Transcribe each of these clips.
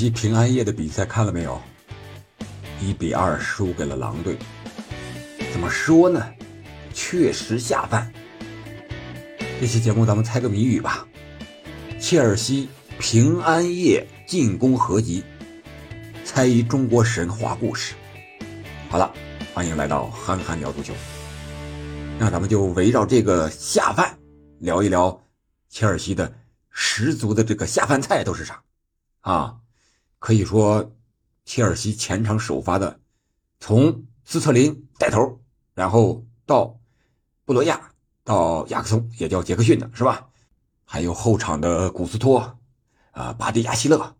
西平安夜的比赛看了没有？一比二输给了狼队。怎么说呢？确实下饭。这期节目咱们猜个谜语吧。切尔西平安夜进攻合集，猜一中国神话故事。好了，欢迎来到憨憨聊足球。那咱们就围绕这个下饭聊一聊，切尔西的十足的这个下饭菜都是啥？啊，可以说，切尔西前场首发的，从斯特林带头，然后到布罗亚，到亚克松，也叫杰克逊的是吧？还有后场的古斯托，啊，巴迪亚希勒，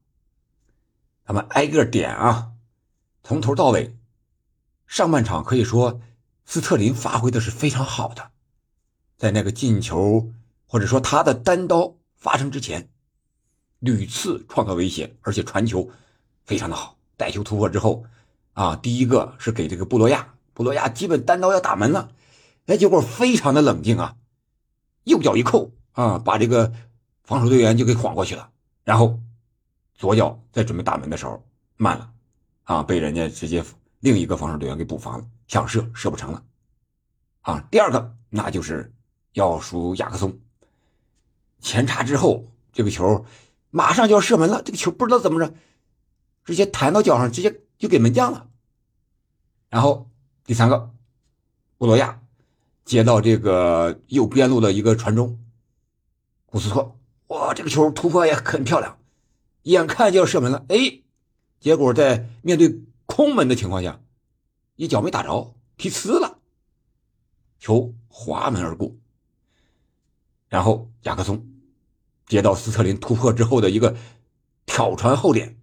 他们挨个点啊，从头到尾，上半场可以说斯特林发挥的是非常好的，在那个进球或者说他的单刀发生之前。屡次创造威胁，而且传球非常的好，带球突破之后，啊，第一个是给这个布罗亚，布罗亚基本单刀要打门了，哎，结果非常的冷静啊，右脚一扣啊，把这个防守队员就给晃过去了，然后左脚在准备打门的时候慢了，啊，被人家直接另一个防守队员给补防了，想射射不成了，啊，第二个那就是要数亚克松，前插之后这个球。马上就要射门了，这个球不知道怎么着，直接弹到脚上，直接就给门将了。然后第三个，布罗亚接到这个右边路的一个传中，古斯托，哇，这个球突破也很漂亮，眼看就要射门了，哎，结果在面对空门的情况下，一脚没打着，踢呲了，球滑门而过。然后亚克松。接到斯特林突破之后的一个挑传后点，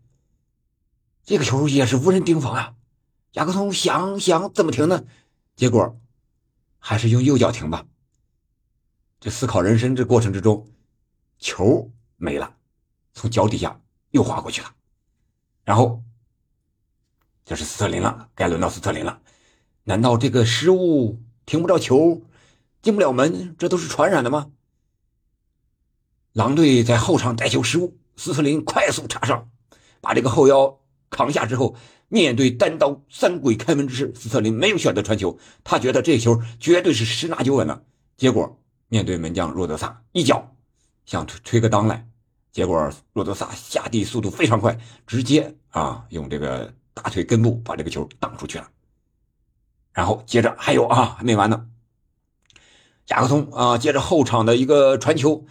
这个球也是无人盯防啊！亚克松想想怎么停呢？结果还是用右脚停吧。这思考人生这过程之中，球没了，从脚底下又滑过去了。然后就是斯特林了，该轮到斯特林了。难道这个失误停不着球，进不了门，这都是传染的吗？狼队在后场带球失误，斯特林快速插上，把这个后腰扛下之后，面对单刀三鬼开门之势，斯特林没有选择传球，他觉得这球绝对是十拿九稳了。结果面对门将若德萨一脚想推个裆来，结果若德萨下地速度非常快，直接啊用这个大腿根部把这个球挡出去了。然后接着还有啊还没完呢，贾克松啊接着后场的一个传球。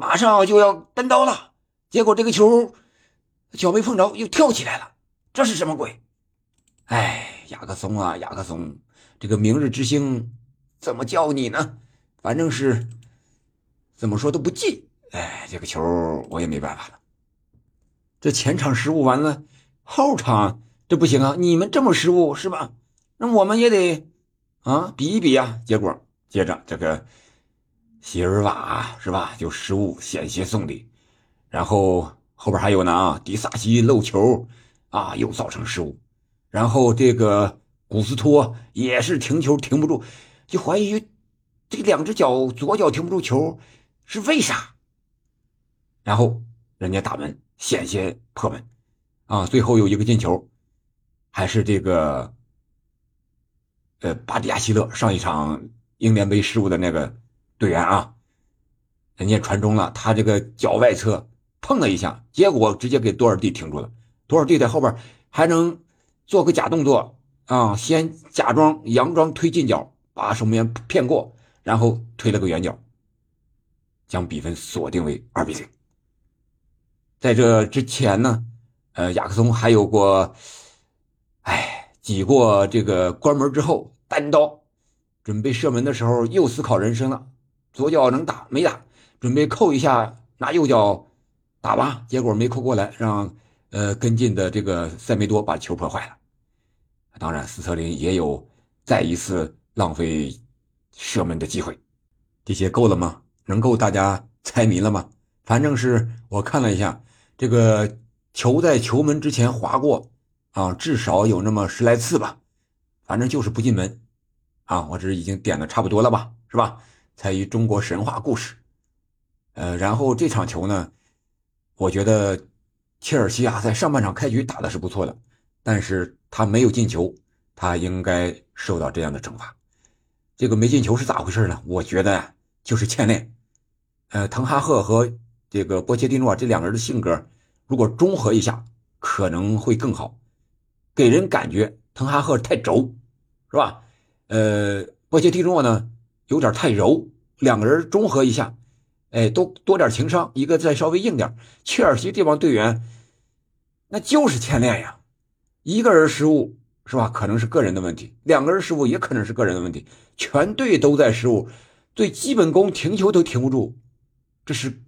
马上就要单刀了，结果这个球脚没碰着，又跳起来了，这是什么鬼？哎，雅克松啊，雅克松，这个明日之星怎么叫你呢？反正是怎么说都不进。哎，这个球我也没办法了。这前场失误完了，后场这不行啊！你们这么失误是吧？那我们也得啊比一比啊。结果接着这个。席尔瓦是吧？就失误险些送礼，然后后边还有呢啊，迪萨西漏球啊，又造成失误，然后这个古斯托也是停球停不住，就怀疑这两只脚左脚停不住球是为啥？然后人家打门险些破门啊，最后有一个进球，还是这个呃巴迪亚希勒上一场英联杯失误的那个。队员啊，人家传中了，他这个脚外侧碰了一下，结果直接给多尔蒂停住了。多尔蒂在后边还能做个假动作啊，先假装佯装推进脚，把守门员骗过，然后推了个远角，将比分锁定为二比零。在这之前呢，呃，亚克松还有过，哎，挤过这个关门之后单刀准备射门的时候，又思考人生了。左脚能打没打？准备扣一下，拿右脚打吧，结果没扣过来，让呃跟进的这个塞梅多把球破坏了。当然，斯特林也有再一次浪费射门的机会。这些够了吗？能够大家猜谜了吗？反正是我看了一下，这个球在球门之前划过啊，至少有那么十来次吧。反正就是不进门啊。我这已经点的差不多了吧，是吧？猜一中国神话故事，呃，然后这场球呢，我觉得切尔西啊，在上半场开局打的是不错的，但是他没有进球，他应该受到这样的惩罚。这个没进球是咋回事呢？我觉得就是欠练。呃，滕哈赫和这个波切蒂诺这两个人的性格，如果中和一下，可能会更好。给人感觉滕哈赫太轴，是吧？呃，波切蒂诺呢有点太柔，两个人中和一下。哎，多多点情商，一个再稍微硬点。切尔西这帮队员，那就是欠练呀。一个人失误是吧？可能是个人的问题；两个人失误也可能是个人的问题。全队都在失误，对基本功停球都停不住，这是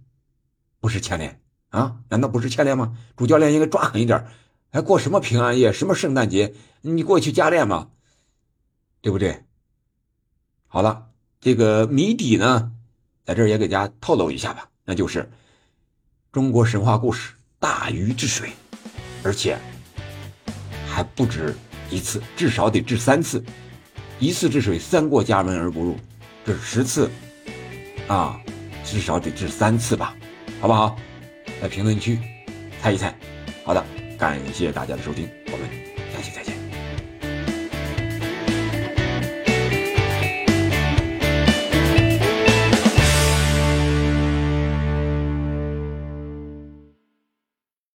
不是欠练啊？难道不是欠练吗？主教练应该抓狠一点。还过什么平安夜？什么圣诞节？你过去加练吗？对不对？好了，这个谜底呢？在这儿也给大家透露一下吧，那就是中国神话故事“大禹治水”，而且还不止一次，至少得治三次。一次治水，三过家门而不入，这十次啊，至少得治三次吧，好不好？在评论区猜一猜。好的，感谢大家的收听，我们。